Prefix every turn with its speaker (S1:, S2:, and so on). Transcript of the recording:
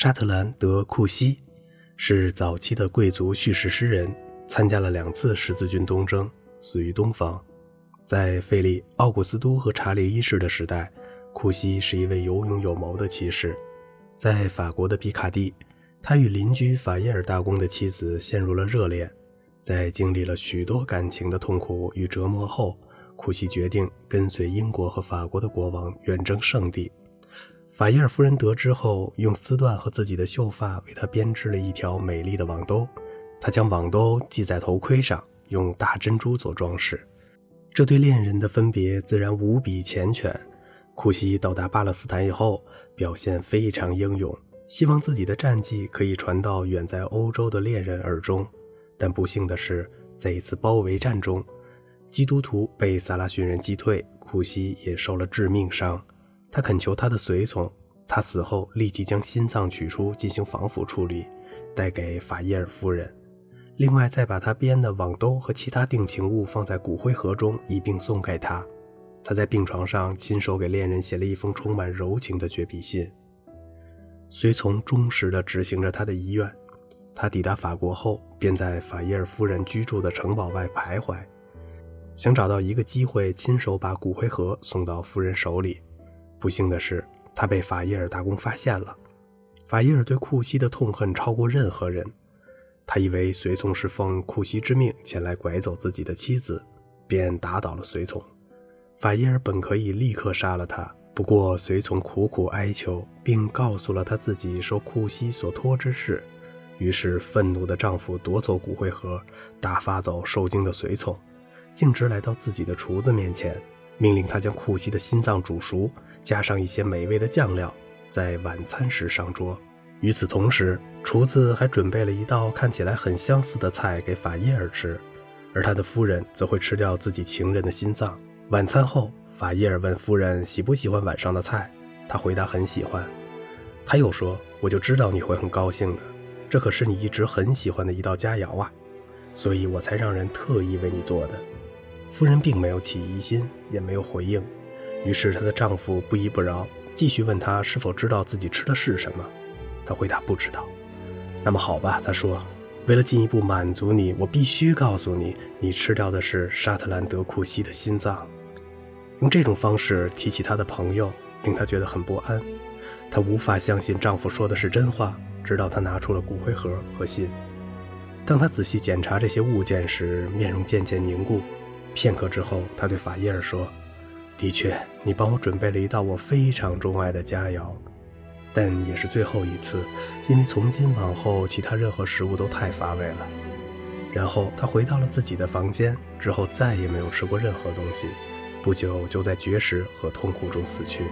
S1: 沙特兰德·库西是早期的贵族叙事诗人，参加了两次十字军东征，死于东方。在费利、奥古斯都和查理一世的时代，库西是一位有勇有谋的骑士。在法国的皮卡蒂，他与邻居法耶尔大公的妻子陷入了热恋。在经历了许多感情的痛苦与折磨后，库西决定跟随英国和法国的国王远征圣地。法耶尔夫人得知后，用丝缎和自己的秀发为他编织了一条美丽的网兜。她将网兜系在头盔上，用大珍珠做装饰。这对恋人的分别自然无比缱绻。库西到达巴勒斯坦以后，表现非常英勇，希望自己的战绩可以传到远在欧洲的恋人耳中。但不幸的是，在一次包围战中，基督徒被萨拉逊人击退，库西也受了致命伤。他恳求他的随从，他死后立即将心脏取出进行防腐处理，带给法耶尔夫人。另外，再把他编的网兜和其他定情物放在骨灰盒中一并送给他。他在病床上亲手给恋人写了一封充满柔情的绝笔信。随从忠实地执行着他的遗愿。他抵达法国后，便在法耶尔夫人居住的城堡外徘徊，想找到一个机会亲手把骨灰盒送到夫人手里。不幸的是，他被法耶尔大公发现了。法耶尔对库西的痛恨超过任何人。他以为随从是奉库西之命前来拐走自己的妻子，便打倒了随从。法耶尔本可以立刻杀了他，不过随从苦苦哀求，并告诉了他自己受库西所托之事。于是，愤怒的丈夫夺走骨灰盒，打发走受惊的随从，径直来到自己的厨子面前。命令他将库西的心脏煮熟，加上一些美味的酱料，在晚餐时上桌。与此同时，厨子还准备了一道看起来很相似的菜给法耶尔吃，而他的夫人则会吃掉自己情人的心脏。晚餐后，法耶尔问夫人喜不喜欢晚上的菜，她回答很喜欢。他又说：“我就知道你会很高兴的，这可是你一直很喜欢的一道佳肴啊，所以我才让人特意为你做的。”夫人并没有起疑心，也没有回应。于是她的丈夫不依不饶，继续问她是否知道自己吃的是什么。她回答不知道。那么好吧，她说，为了进一步满足你，我必须告诉你，你吃掉的是沙特兰德库西的心脏。用这种方式提起她的朋友，令她觉得很不安。她无法相信丈夫说的是真话，直到她拿出了骨灰盒和信。当她仔细检查这些物件时，面容渐渐凝固。片刻之后，他对法伊尔说：“的确，你帮我准备了一道我非常钟爱的佳肴，但也是最后一次，因为从今往后，其他任何食物都太乏味了。”然后他回到了自己的房间，之后再也没有吃过任何东西。不久，就在绝食和痛苦中死去。